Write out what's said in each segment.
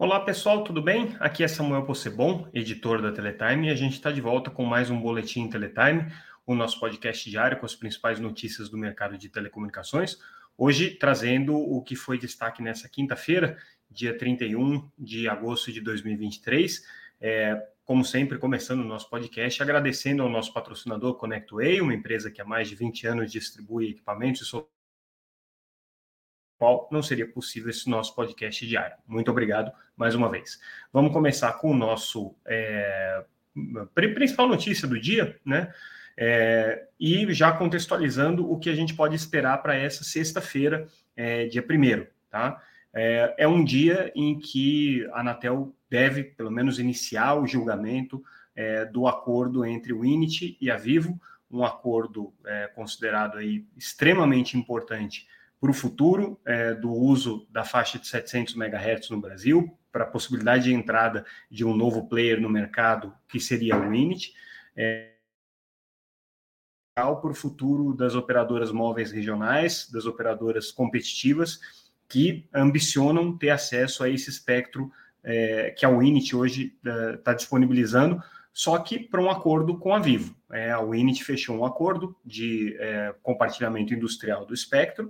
Olá pessoal, tudo bem? Aqui é Samuel Possebon, editor da Teletime, e a gente está de volta com mais um Boletim Teletime, o nosso podcast diário com as principais notícias do mercado de telecomunicações. Hoje trazendo o que foi destaque nessa quinta-feira, dia 31 de agosto de 2023. É, como sempre, começando o nosso podcast, agradecendo ao nosso patrocinador ConnectWay, uma empresa que há mais de 20 anos distribui equipamentos e qual não seria possível esse nosso podcast diário. Muito obrigado mais uma vez. Vamos começar com o nosso é, principal notícia do dia, né? É, e já contextualizando o que a gente pode esperar para essa sexta-feira, é, dia 1 tá? É, é, um dia em que a Anatel deve, pelo menos, iniciar o julgamento é, do acordo entre o INIT e a Vivo, um acordo é, considerado aí extremamente importante para o futuro é, do uso da faixa de 700 MHz no Brasil, para a possibilidade de entrada de um novo player no mercado, que seria o Init, é, para o futuro das operadoras móveis regionais, das operadoras competitivas, que ambicionam ter acesso a esse espectro é, que a Winit hoje está é, disponibilizando, só que para um acordo com a Vivo. É, a Winit fechou um acordo de é, compartilhamento industrial do espectro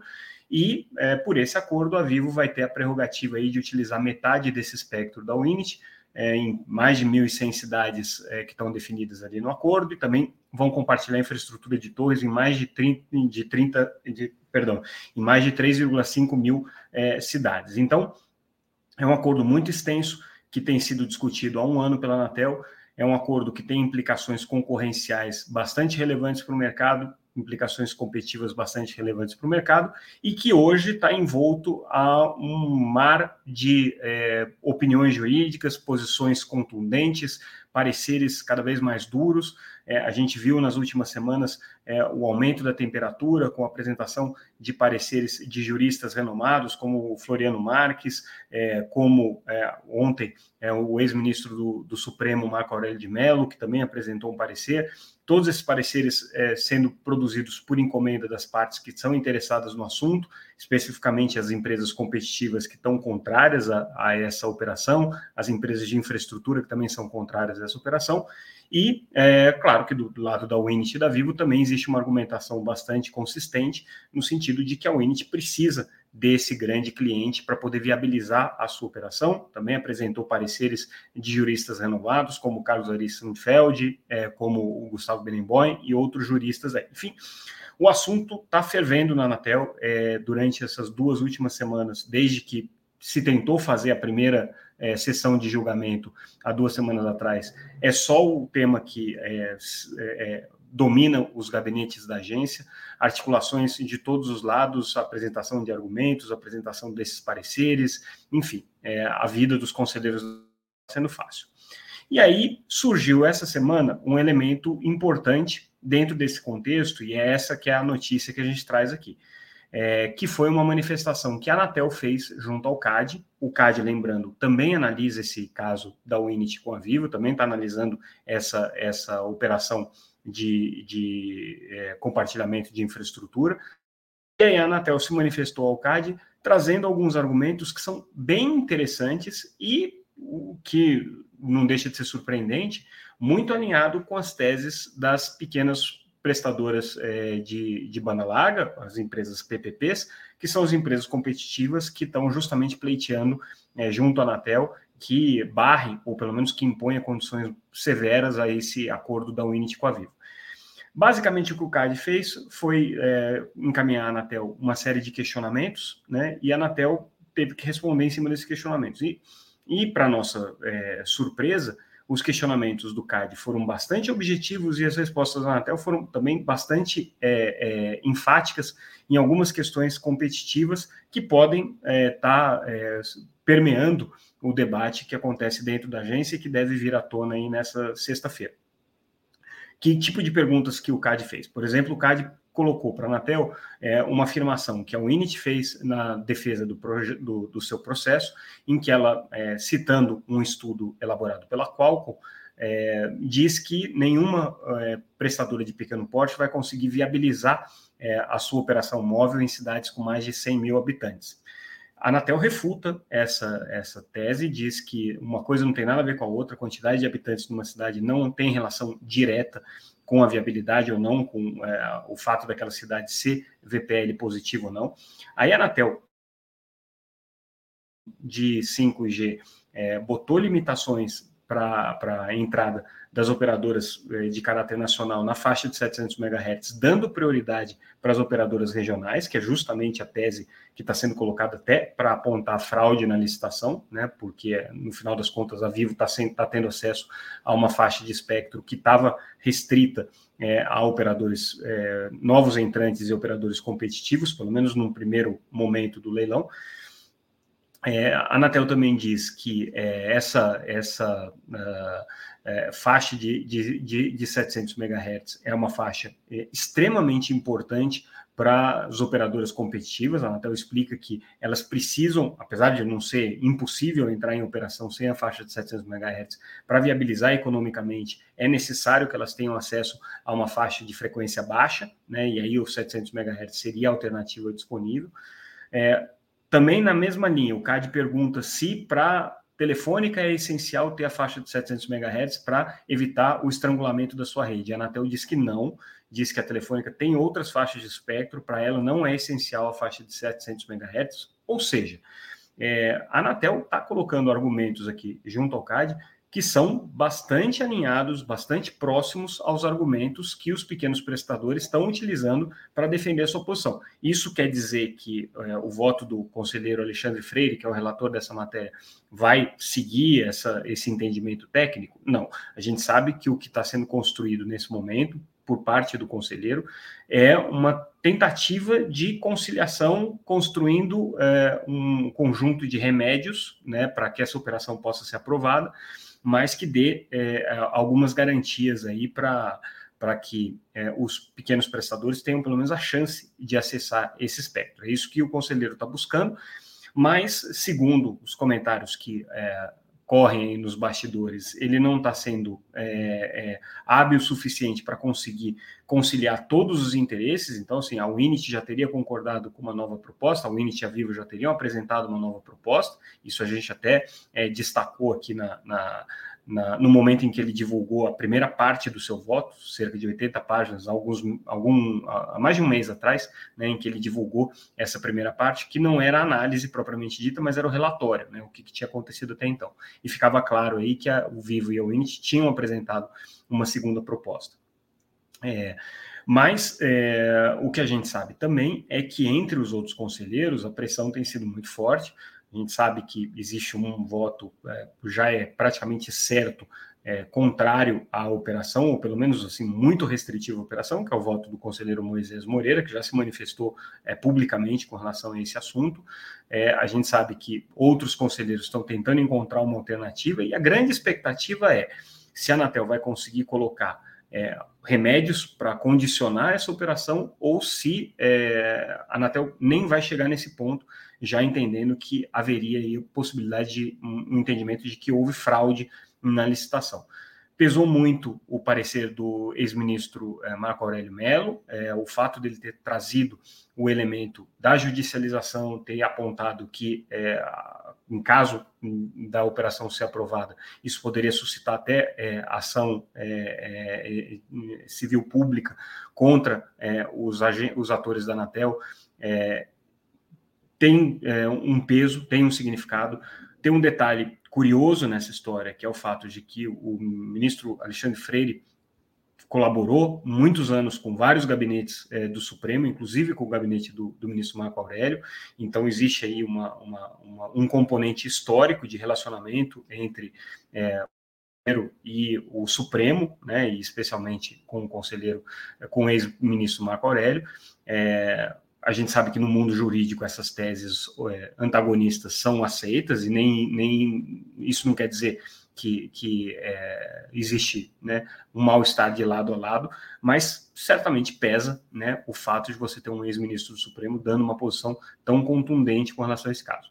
e é, por esse acordo a Vivo vai ter a prerrogativa aí de utilizar metade desse espectro da Winit é, em mais de 1.100 cidades é, que estão definidas ali no acordo e também vão compartilhar infraestrutura de torres em mais de 30, de 30 de, perdão, em mais de 3,5 mil é, cidades. Então, é um acordo muito extenso que tem sido discutido há um ano pela Anatel. É um acordo que tem implicações concorrenciais bastante relevantes para o mercado, implicações competitivas bastante relevantes para o mercado e que hoje está envolto a um mar de é, opiniões jurídicas, posições contundentes, pareceres cada vez mais duros. É, a gente viu nas últimas semanas é, o aumento da temperatura com a apresentação de pareceres de juristas renomados, como o Floriano Marques, é, como é, ontem é, o ex-ministro do, do, Supremo, Marco Aurélio de Mello, que também apresentou um parecer. Todos esses pareceres é, sendo produzidos por encomenda das partes que são interessadas no assunto, especificamente as empresas competitivas que estão contrárias a, a essa operação, as empresas de infraestrutura que também são contrárias a essa operação. E, é, claro que do, do lado da Winit e da Vivo também existe uma argumentação bastante consistente, no sentido de que a Winit precisa desse grande cliente para poder viabilizar a sua operação. Também apresentou pareceres de juristas renovados, como Carlos Ari Sundfeld, é, como o Gustavo Benemboim e outros juristas. Aí. Enfim, o assunto está fervendo na Anatel é, durante essas duas últimas semanas, desde que se tentou fazer a primeira é, sessão de julgamento há duas semanas atrás, é só o tema que é, é, domina os gabinetes da agência, articulações de todos os lados, apresentação de argumentos, apresentação desses pareceres, enfim, é, a vida dos conselheiros sendo fácil. E aí surgiu essa semana um elemento importante dentro desse contexto, e é essa que é a notícia que a gente traz aqui é, que foi uma manifestação que a Anatel fez junto ao CAD. O CAD, lembrando, também analisa esse caso da Unity com a Vivo, também está analisando essa, essa operação de, de é, compartilhamento de infraestrutura. E aí a Anatel se manifestou ao CAD, trazendo alguns argumentos que são bem interessantes e o que não deixa de ser surpreendente, muito alinhado com as teses das pequenas prestadoras é, de, de banda larga, as empresas PPPs, que são as empresas competitivas que estão justamente pleiteando é, junto à Anatel que barrem, ou pelo menos que imponha condições severas a esse acordo da Unity com a Vivo. Basicamente, o que o CAD fez foi é, encaminhar à Anatel uma série de questionamentos, né, e a Anatel teve que responder em cima desses questionamentos. E, e para nossa é, surpresa, os questionamentos do CAD foram bastante objetivos e as respostas da Anatel foram também bastante é, é, enfáticas em algumas questões competitivas que podem estar é, tá, é, permeando o debate que acontece dentro da agência e que deve vir à tona aí nessa sexta-feira. Que tipo de perguntas que o CAD fez? Por exemplo, o CAD colocou para a Anatel é, uma afirmação que a Unity fez na defesa do, do, do seu processo, em que ela, é, citando um estudo elaborado pela Qualcomm, é, diz que nenhuma é, prestadora de pequeno porte vai conseguir viabilizar é, a sua operação móvel em cidades com mais de 100 mil habitantes. a Anatel refuta essa, essa tese, diz que uma coisa não tem nada a ver com a outra, a quantidade de habitantes numa cidade não tem relação direta com a viabilidade ou não, com é, o fato daquela cidade ser VPL positivo ou não. Aí a Anatel, de 5G, é, botou limitações para a entrada das operadoras eh, de caráter nacional na faixa de 700 MHz, dando prioridade para as operadoras regionais, que é justamente a tese que está sendo colocada até para apontar fraude na licitação, né, porque no final das contas a Vivo está tá tendo acesso a uma faixa de espectro que estava restrita é, a operadores é, novos entrantes e operadores competitivos, pelo menos no primeiro momento do leilão. É, a Anatel também diz que é, essa, essa uh, é, faixa de, de, de, 700 MHz é uma faixa é, extremamente importante para as operadoras competitivas. A Anatel explica que elas precisam, apesar de não ser impossível entrar em operação sem a faixa de 700 MHz, para viabilizar economicamente, é necessário que elas tenham acesso a uma faixa de frequência baixa, né, e aí o 700 MHz seria a alternativa disponível. É, também na mesma linha, o CAD pergunta se para telefônica é essencial ter a faixa de 700 MHz para evitar o estrangulamento da sua rede. A Anatel diz que não, diz que a telefônica tem outras faixas de espectro, para ela não é essencial a faixa de 700 MHz, ou seja, é, a Anatel está colocando argumentos aqui junto ao CAD que são bastante alinhados, bastante próximos aos argumentos que os pequenos prestadores estão utilizando para defender a sua posição. Isso quer dizer que é, o voto do conselheiro Alexandre Freire, que é o relator dessa matéria, vai seguir essa, esse entendimento técnico? Não. A gente sabe que o que está sendo construído nesse momento, por parte do conselheiro, é uma tentativa de conciliação, construindo é, um conjunto de remédios né, para que essa operação possa ser aprovada mas que dê é, algumas garantias aí para para que é, os pequenos prestadores tenham pelo menos a chance de acessar esse espectro. É isso que o conselheiro está buscando, mas, segundo os comentários que é, correm nos bastidores, ele não está sendo é, é, hábil o suficiente para conseguir conciliar todos os interesses. Então, assim, a Winit já teria concordado com uma nova proposta, a Winit e a Vivo já teriam apresentado uma nova proposta. Isso a gente até é, destacou aqui na, na na, no momento em que ele divulgou a primeira parte do seu voto, cerca de 80 páginas, alguns, algum, há mais de um mês atrás, né, em que ele divulgou essa primeira parte, que não era a análise propriamente dita, mas era o relatório, né, o que, que tinha acontecido até então. E ficava claro aí que a, o Vivo e a Unity tinham apresentado uma segunda proposta. É, mas é, o que a gente sabe também é que entre os outros conselheiros a pressão tem sido muito forte. A gente sabe que existe um voto, é, já é praticamente certo, é, contrário à operação, ou pelo menos assim, muito restritivo à operação, que é o voto do conselheiro Moisés Moreira, que já se manifestou é, publicamente com relação a esse assunto. É, a gente sabe que outros conselheiros estão tentando encontrar uma alternativa, e a grande expectativa é se a Anatel vai conseguir colocar é, remédios para condicionar essa operação ou se é, a Anatel nem vai chegar nesse ponto, já entendendo que haveria aí possibilidade de um entendimento de que houve fraude na licitação. Pesou muito o parecer do ex-ministro é, Marco Aurélio Mello, é, o fato dele ter trazido o elemento da judicialização, ter apontado que é, em caso da operação ser aprovada, isso poderia suscitar até é, ação civil pública contra os, os, atores da Anatel, é, tem é, um peso, tem um significado. Tem um detalhe curioso nessa história, que é o fato de que o ministro Alexandre Freire colaborou muitos anos com vários gabinetes é, do Supremo, inclusive com o gabinete do, do ministro Marco Aurélio. Então, existe aí uma, uma, uma, um componente histórico de relacionamento entre é, e o Supremo, né, e especialmente com o conselheiro, com o ex-ministro Marco Aurélio. É, a gente sabe que no mundo jurídico essas teses é, antagonistas são aceitas e nem, nem isso não quer dizer que, que é, existe né, um mal-estar de lado a lado, mas certamente pesa né, o fato de você ter um ex-ministro do Supremo dando uma posição tão contundente com relação a esse caso.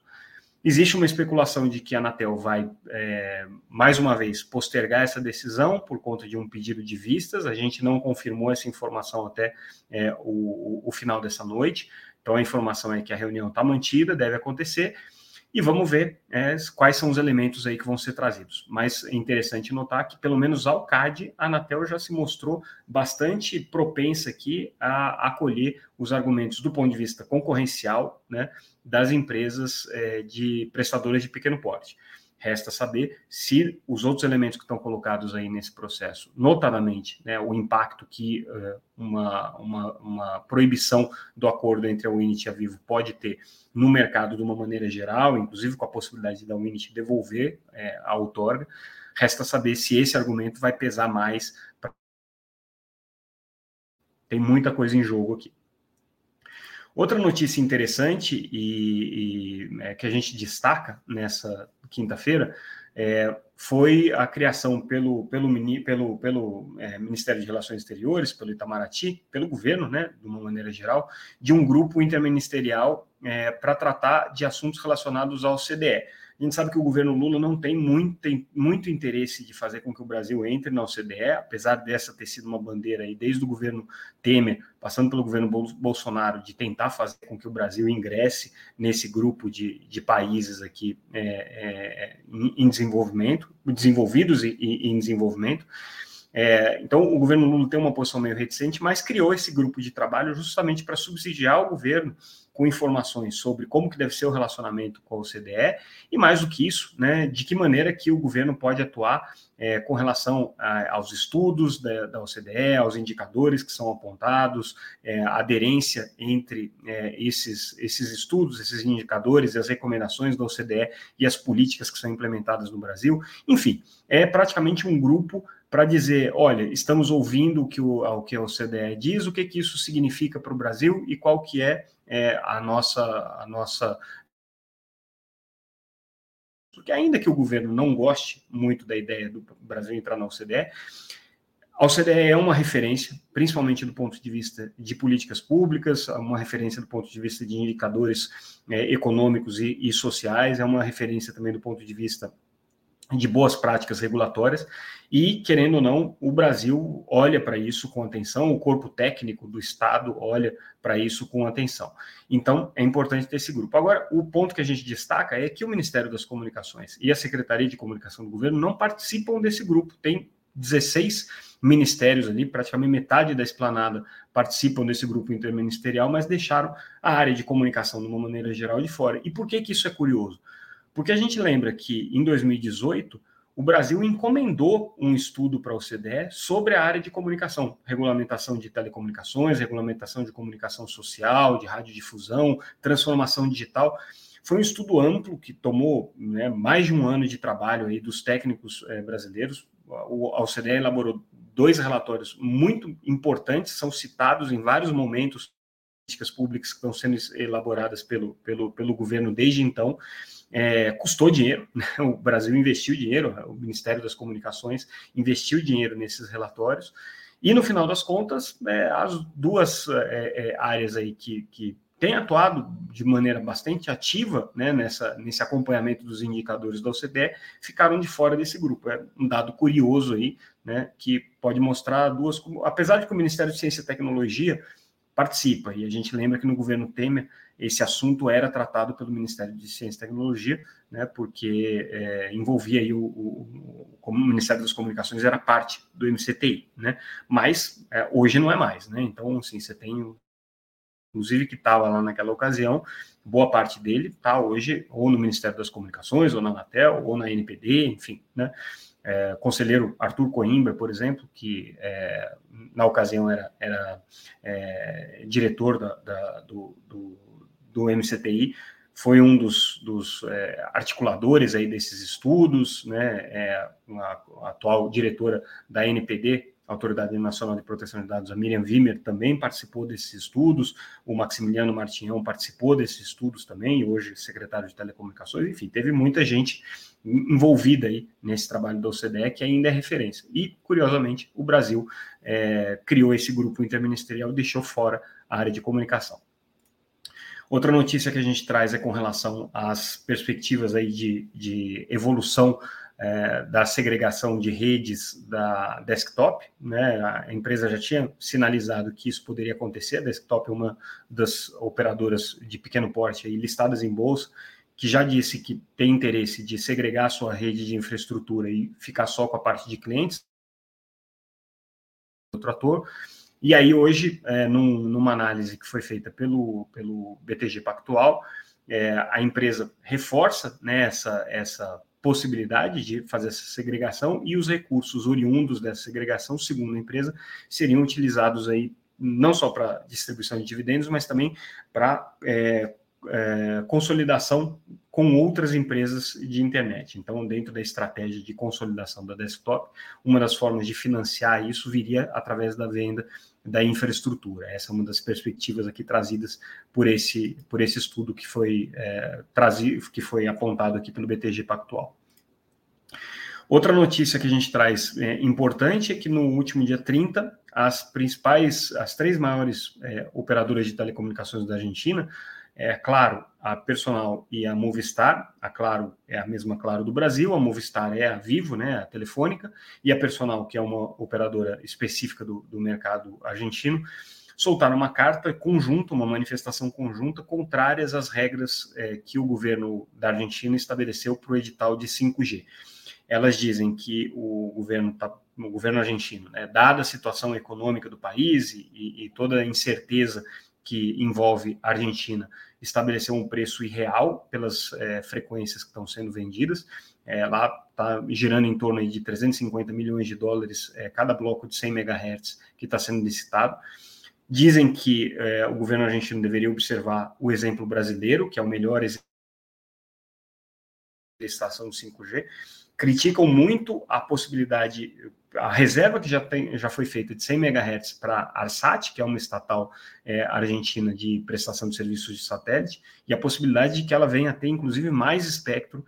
Existe uma especulação de que a Anatel vai, é, mais uma vez, postergar essa decisão por conta de um pedido de vistas. A gente não confirmou essa informação até é, o, o, final dessa noite. Então a informação é que a reunião está mantida, deve acontecer, e vamos ver é, quais são os elementos aí que vão ser trazidos. Mas é interessante notar que, pelo menos ao CAD, a Anatel já se mostrou bastante propensa aqui a acolher os argumentos do ponto de vista concorrencial né, das empresas é, de prestadoras de pequeno porte. Resta saber se os outros elementos que estão colocados aí nesse processo, notadamente né, o impacto que uh, uma, uma, uma, proibição do acordo entre a Unity e a Vivo pode ter no mercado de uma maneira geral, inclusive com a possibilidade da Unity devolver é, a outorga. Resta saber se esse argumento vai pesar mais. Pra... Tem muita coisa em jogo aqui. Outra notícia interessante e, e é, que a gente destaca nessa quinta-feira é, foi a criação pelo, pelo, pelo, pelo é, Ministério de Relações Exteriores, pelo Itamaraty, pelo governo, né, de uma maneira geral, de um grupo interministerial é, para tratar de assuntos relacionados ao CDE. A gente sabe que o governo Lula não tem muito, tem muito interesse de fazer com que o Brasil entre na OCDE, apesar dessa ter sido uma bandeira aí desde o governo Temer, passando pelo governo Bolsonaro, de tentar fazer com que o Brasil ingresse nesse grupo de, de países aqui é, é, em, desenvolvimento, desenvolvidos e, e em desenvolvimento. É, então, o governo Lula tem uma posição meio reticente, mas criou esse grupo de trabalho justamente para subsidiar o governo com informações sobre como que deve ser o relacionamento com a OCDE e mais do que isso, né, de que maneira que o governo pode atuar é, com relação a, aos estudos da, da, OCDE, aos indicadores que são apontados, é, a aderência entre é, esses, esses estudos, esses indicadores e as recomendações da OCDE e as políticas que são implementadas no Brasil. Enfim, é praticamente um grupo para dizer, olha, estamos ouvindo o que, o, o que a OCDE diz, o que, que isso significa para o Brasil e qual que é é, a nossa a nossa porque ainda que o governo não goste muito da ideia do Brasil entrar na OCDE, a OCDE é uma referência, principalmente do ponto de vista de políticas públicas, uma referência do ponto de vista de indicadores é, econômicos e, e, sociais, é uma referência também do ponto de vista de boas práticas regulatórias e, querendo ou não, o Brasil olha para isso com atenção, o corpo técnico do Estado olha para isso com atenção. Então, é importante ter esse grupo. Agora, o ponto que a gente destaca é que o Ministério das Comunicações e a Secretaria de Comunicação do Governo não participam desse grupo. Tem 16 ministérios ali, praticamente metade da esplanada participam desse grupo interministerial, mas deixaram a área de comunicação, de uma maneira geral, de fora. E por que, que isso é curioso? Porque a gente lembra que em 2018 o Brasil encomendou um estudo para a OCDE sobre a área de comunicação, regulamentação de telecomunicações, regulamentação de comunicação social, de radiodifusão, transformação digital. Foi um estudo amplo que tomou né, mais de um ano de trabalho aí dos técnicos é, brasileiros. O, a OCDE elaborou dois relatórios muito importantes, são citados em vários momentos políticas públicas que estão sendo elaboradas pelo, pelo, pelo governo desde então é, custou dinheiro, né? o Brasil investiu dinheiro, o Ministério das Comunicações investiu dinheiro nesses relatórios, e no final das contas, é, as duas é, é áreas aí que, que têm atuado de maneira bastante ativa né, nessa, nesse acompanhamento dos indicadores da OCDE ficaram de fora desse grupo. É um dado curioso aí, né, que pode mostrar duas. Apesar de que o Ministério de Ciência e Tecnologia participa. E a gente lembra que no governo Temer esse assunto era tratado pelo Ministério de Ciência e Tecnologia, né, porque é, envolvia aí o, o, o, Ministério das Comunicações era parte do MCTI, né, mas é, hoje não é mais, né, então assim, você tem, inclusive que estava lá naquela ocasião, boa parte dele está hoje ou no Ministério das Comunicações, ou na Anatel, ou na NPD, enfim, né, é, conselheiro Arthur Coimbra, por exemplo, que é, na ocasião era, era é, diretor da, da, do, do, do, MCTI, foi um dos, dos é, articuladores aí desses estudos, né, é, a, a atual diretora da NPD, Autoridade Nacional de Proteção de Dados, a Miriam Wimmer, também participou desses estudos, o Maximiliano Martinhão participou desses estudos também, hoje secretário de Telecomunicações, enfim, teve muita gente envolvida aí nesse trabalho da OCDE, que ainda é referência. E, curiosamente, o Brasil é, criou esse grupo interministerial e deixou fora a área de comunicação. Outra notícia que a gente traz é com relação às perspectivas aí de, de evolução é, da segregação de redes da desktop, né? A empresa já tinha sinalizado que isso poderia acontecer. A desktop é uma das operadoras de pequeno porte aí, listadas em bolsa, que já disse que tem interesse de segregar sua rede de infraestrutura e ficar só com a parte de clientes. Outro ator. E aí, hoje, é, num, numa análise que foi feita pelo, pelo BTG Pactual, é, a empresa reforça né, essa, essa possibilidade de fazer essa segregação e os recursos oriundos dessa segregação, segundo a empresa, seriam utilizados aí não só para distribuição de dividendos, mas também para é, é, consolidação com outras empresas de internet. Então, dentro da estratégia de consolidação da desktop, uma das formas de financiar isso viria através da venda da infraestrutura. Essa é uma das perspectivas aqui trazidas por esse, por esse estudo que foi, é, trazido, que foi apontado aqui pelo BTG Pactual. Outra notícia que a gente traz é, importante é que no último dia 30, as principais, as três maiores é, operadoras de telecomunicações da Argentina, é claro, a Personal e a Movistar, a Claro é a mesma Claro do Brasil, a Movistar é a Vivo, né, a telefônica, e a Personal, que é uma operadora específica do, do mercado argentino, soltaram uma carta conjunta, uma manifestação conjunta, contrárias às regras é, que o governo da Argentina estabeleceu para o edital de 5G. Elas dizem que o governo, tá, o governo argentino, né, dada a situação econômica do país e, e toda a incerteza que envolve a Argentina, estabeleceu um preço irreal pelas é, frequências que estão sendo vendidas. É, lá está girando em torno de 350 milhões de dólares é, cada bloco de 100 MHz que está sendo licitado. Dizem que é, o governo argentino deveria observar o exemplo brasileiro, que é o melhor exemplo licitação do 5G. Criticam muito a possibilidade a reserva que já, tem, já foi feita de 100 MHz para a Arsat, que é uma estatal é, argentina de prestação de serviços de satélite, e a possibilidade de que ela venha a ter, inclusive, mais espectro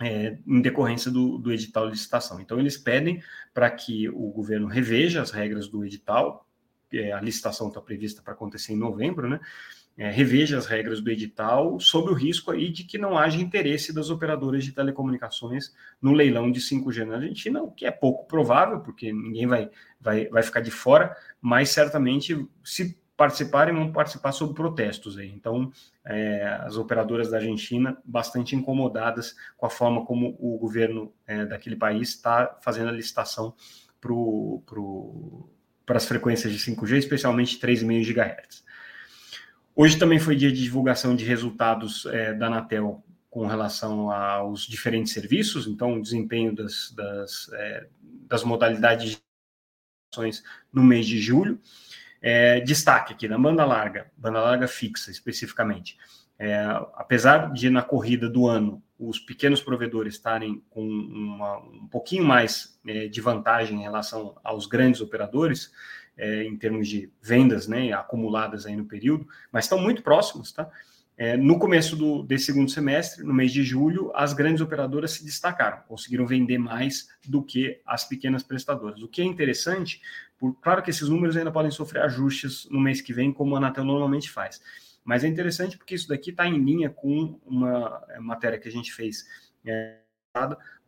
é, em decorrência do, do edital de licitação. Então, eles pedem para que o governo reveja as regras do edital, é, a licitação está prevista para acontecer em novembro, né? É, reveja as regras do edital sob o risco aí de que não haja interesse das operadoras de telecomunicações no leilão de 5G na Argentina, o que é pouco provável, porque ninguém vai, vai, vai ficar de fora, mas certamente se participarem, vão participar sob protestos aí. Então, é, as operadoras da Argentina bastante incomodadas com a forma como o governo é, daquele país está fazendo a licitação para pro, as frequências de 5G, especialmente 3,5 GHz. Hoje também foi dia de divulgação de resultados é, da Anatel com relação aos diferentes serviços, então o desempenho das, das, é, das modalidades de ações no mês de julho. É, destaque aqui na banda larga, banda larga fixa especificamente. É, apesar de na corrida do ano os pequenos provedores estarem com uma, um pouquinho mais é, de vantagem em relação aos grandes operadores, é, em termos de vendas né, acumuladas aí no período, mas estão muito próximos, tá? É, no começo do, desse segundo semestre, no mês de julho, as grandes operadoras se destacaram, conseguiram vender mais do que as pequenas prestadoras. O que é interessante, por, claro que esses números ainda podem sofrer ajustes no mês que vem, como a Anatel normalmente faz. Mas é interessante porque isso daqui está em linha com uma é, matéria que a gente fez é,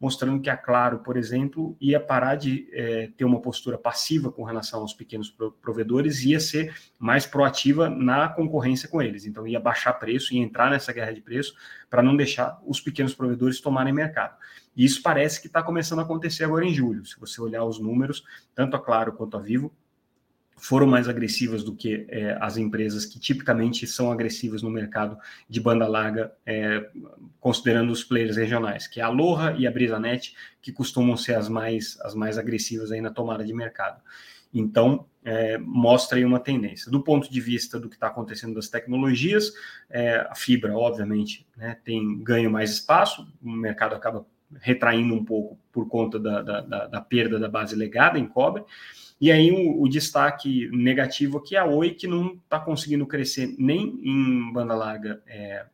mostrando que a Claro, por exemplo, ia parar de é, ter uma postura passiva com relação aos pequenos provedores e ia ser mais proativa na concorrência com eles. Então, ia baixar preço e entrar nessa guerra de preço para não deixar os pequenos provedores tomarem mercado. E isso parece que está começando a acontecer agora em julho. Se você olhar os números, tanto a Claro quanto a Vivo foram mais agressivas do que é, as empresas que tipicamente são agressivas no mercado de banda larga, é, considerando os players regionais, que é a Aloha e a Brisanet, que costumam ser as mais, as mais agressivas aí na tomada de mercado. Então, é, mostra aí uma tendência. Do ponto de vista do que está acontecendo das tecnologias, é, a fibra, obviamente, né, tem ganho mais espaço, o mercado acaba retraindo um pouco por conta da, da, da, da perda da base legada em cobre, e aí o, o, destaque negativo aqui é a Oi, que não está conseguindo crescer nem em banda larga é,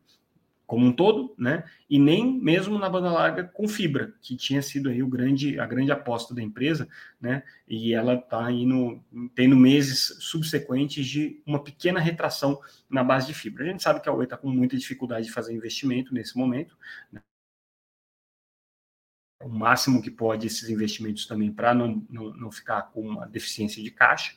como um todo, né? E nem mesmo na banda larga com fibra, que tinha sido aí o grande, a grande aposta da empresa, né? E ela está indo, tendo meses subsequentes de uma pequena retração na base de fibra. A gente sabe que a Oi está com muita dificuldade de fazer investimento nesse momento, né? O máximo que pode esses investimentos também para não, não, não, ficar com uma deficiência de caixa,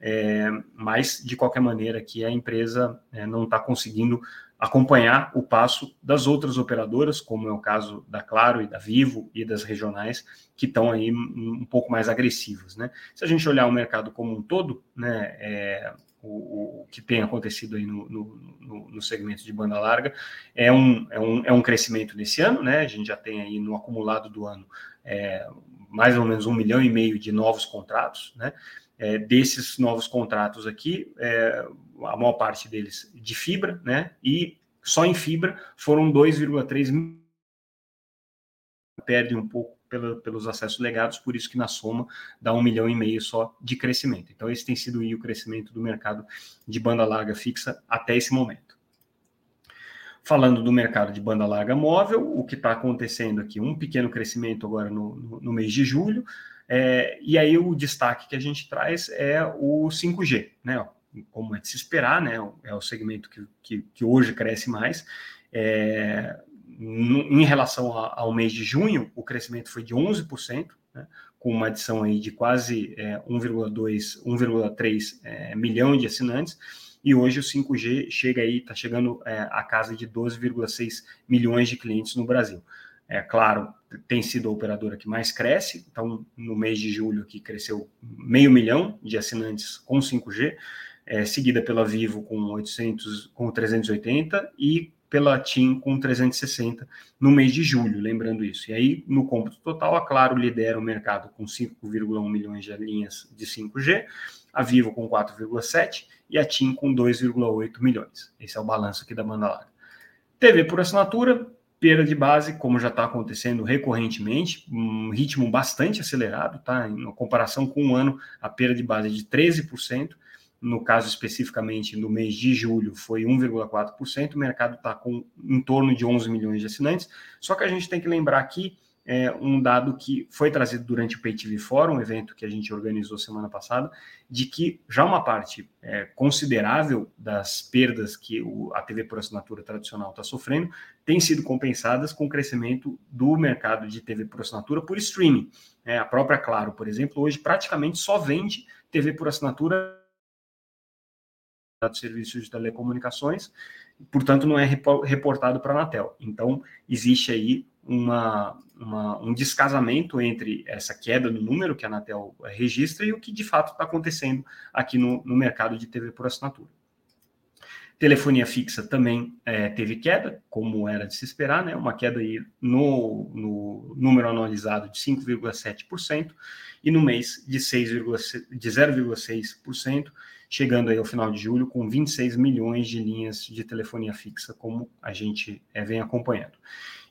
é, mas de qualquer maneira que a empresa é, não está conseguindo acompanhar o passo das outras operadoras, como é o caso da Claro e da Vivo e das regionais, que estão aí um pouco mais agressivas. Né? Se a gente olhar o mercado como um todo, né, é, o, o, que tem acontecido aí no, no, no, segmento de banda larga é um, é, um, é um crescimento nesse ano, né? A gente já tem aí no acumulado do ano é, mais ou menos um milhão e meio de novos contratos, né? É, desses novos contratos aqui, é, a maior parte deles de fibra, né? E só em fibra foram 2,3 perde um pouco pela, pelos acessos legados, por isso que na soma dá um milhão e meio só de crescimento. Então, esse tem sido o crescimento do mercado de banda larga fixa até esse momento. Falando do mercado de banda larga móvel, o que está acontecendo aqui, um pequeno crescimento agora no, no, no mês de julho, é, e aí o destaque que a gente traz é o 5G, né? Como é de se esperar, né? É o segmento que, que, que hoje cresce mais. É, em relação ao mês de junho, o crescimento foi de 11%, né, com uma adição aí de quase é, 1,2, 1,3 é, milhão de assinantes, e hoje o 5G chega aí, está chegando é, a casa de 12,6 milhões de clientes no Brasil. É claro, tem sido a operadora que mais cresce, então no mês de julho aqui cresceu meio milhão de assinantes com 5G, é, seguida pela Vivo com 800, com 380 e pela TIM com 360 no mês de julho, lembrando isso. E aí, no cômputo total, a Claro lidera o mercado com 5,1 milhões de linhas de 5G, a Vivo com 4,7 e a TIM com 2,8 milhões. Esse é o balanço aqui da banda larga. TV por assinatura, perda de base, como já está acontecendo recorrentemente, um ritmo bastante acelerado, tá? Em comparação com um ano, a perda de base é de 13%, no caso especificamente no mês de julho foi 1,4%, o mercado está com em torno de 11 milhões de assinantes, só que a gente tem que lembrar aqui é, um dado que foi trazido durante o PayTV Forum, um evento que a gente organizou semana passada, de que já uma parte é, considerável das perdas que o, a TV por assinatura tradicional está sofrendo tem sido compensadas com o crescimento do mercado de TV por assinatura por streaming. É, a própria Claro, por exemplo, hoje praticamente só vende TV por assinatura de serviços de telecomunicações, portanto, não é reportado para a Anatel. Então, existe aí uma, uma, um descasamento entre essa queda no número que a Anatel registra e o que de fato está acontecendo aqui no, no mercado de TV por assinatura. Telefonia fixa também é, teve queda, como era de se esperar, né? uma queda aí no, no número anualizado de 5,7% e no mês de, 6, de 0,6%, chegando aí ao final de julho com 26 milhões de linhas de telefonia fixa, como a gente é, vem acompanhando.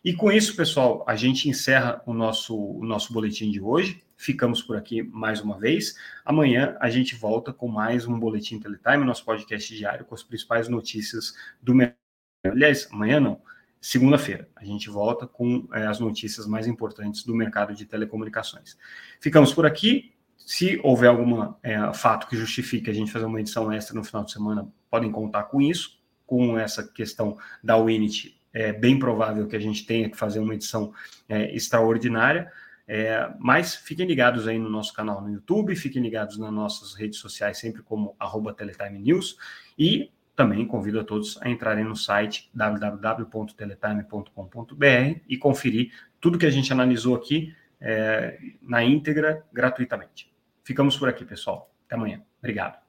E com isso, pessoal, a gente encerra o nosso, o nosso boletim de hoje. Ficamos por aqui mais uma vez. Amanhã a gente volta com mais um Boletim Teletime, nosso podcast diário, com as principais notícias do mercado. Aliás, amanhã não, segunda-feira. A gente volta com é, as notícias mais importantes do mercado de telecomunicações. Ficamos por aqui. Se houver algum é, fato que justifique a gente fazer uma edição extra no final de semana, podem contar com isso. Com essa questão da Winit, é bem provável que a gente tenha que fazer uma edição é, extraordinária. É, mas fiquem ligados aí no nosso canal no YouTube, fiquem ligados nas nossas redes sociais, sempre como arroba Teletime News. E também convido a todos a entrarem no site www.teletime.com.br e conferir tudo que a gente analisou aqui é, na íntegra gratuitamente. Ficamos por aqui, pessoal. Até amanhã. Obrigado.